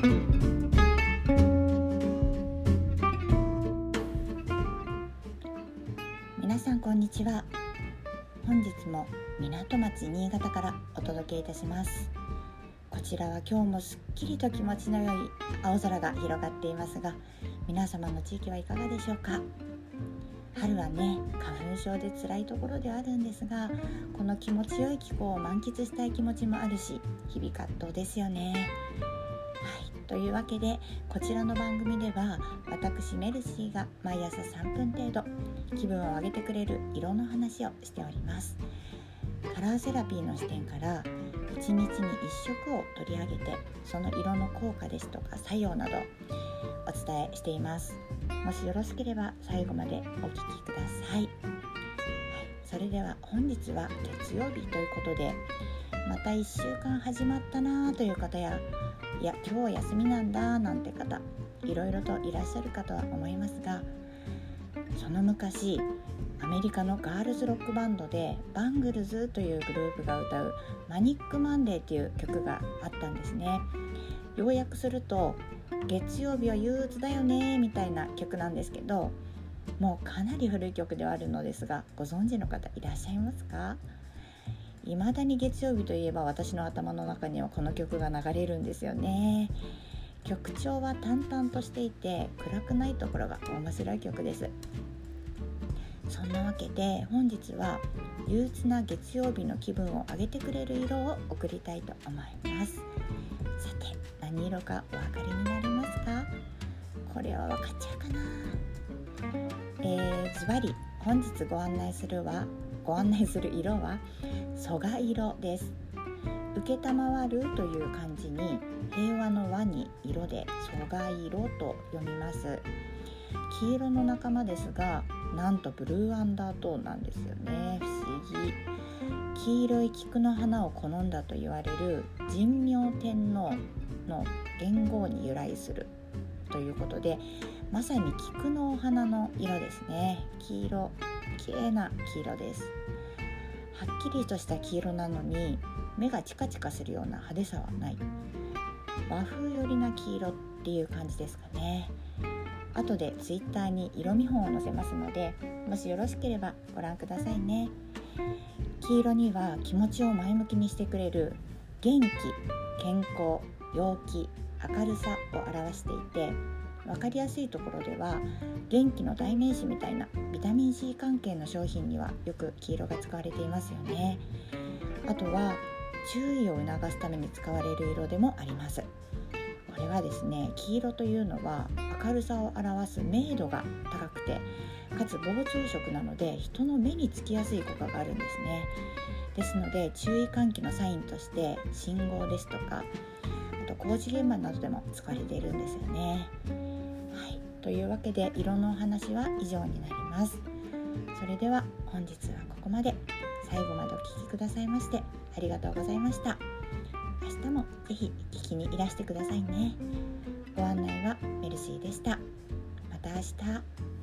皆さんこんにちは。本日も港町新潟からお届けいたします。こちらは今日もすっきりと気持ちの良い青空が広がっていますが皆様の地域はいかがでしょうか？春はね花粉症で辛いところではあるんですがこの気持ちよい気候を満喫したい気持ちもあるし日々葛藤ですよね。というわけでこちらの番組では私メルシーが毎朝3分程度気分を上げてくれる色の話をしております。カラーセラピーの視点から1日に1色を取り上げてその色の効果ですとか作用などお伝えしています。もしよろしければ最後までお聴きください、はい、それでは本日は月曜日ということでまた1週間始まったなという方やいや今日は休みなんだなんて方いろいろといらっしゃるかとは思いますがその昔アメリカのガールズロックバンドでバングルズというグループが歌う「マニックマンデー」っていう曲があったんですね。要約すると月曜日は憂鬱だよねみたいな曲なんですけどもうかなり古い曲ではあるのですがご存知の方いらっしゃいますか？未だに月曜日といえば私の頭の中にはこの曲が流れるんですよね。曲調は淡々としていて暗くないところが面白い曲です。そんなわけで本日は憂鬱な月曜日の気分を上げてくれる色を送りたいと思います。さて何色かお分かりになりますか？これは分かっちゃうかな。えー、ズバリ本日ご案内するはご案内する色は蘇我色です。承るという漢字に平和の和に色で蘇我色と読みます。黄色の仲間ですがなんとブルーアンダートーンなんですよね。不思議。黄色い菊の花を好んだと言われる神明天皇の元号に由来する。ということでまさに菊のお花の色ですね。黄色。綺麗な黄色です。はっきりとした黄色なのに目がチカチカするような派手さはない。和風寄りな黄色っていう感じですかね。後で Twitter に色見本を載せますのでもしよろしければご覧くださいね。黄色には気持ちを前向きにしてくれる元気健康陽気明るさを表していて分かりやすいところでは元気の代名詞みたいなビタミン C 関係の商品にはよく黄色が使われていますよね。あとは注意を促すために使われる色でもあります。これはですね黄色というのは明るさを表す明度が高くてかつ膨張色なので人の目につきやすい効果があるんですね。ですので注意喚起のサインとして信号ですとかあと工事現場などでも使われているんですよね。はい。というわけで色のお話は以上になります。それでは本日はここまで。最後までお聴きくださいましてありがとうございました。明日もぜひ聞きにいらしてくださいね。ご案内はメルシーでした。また明日。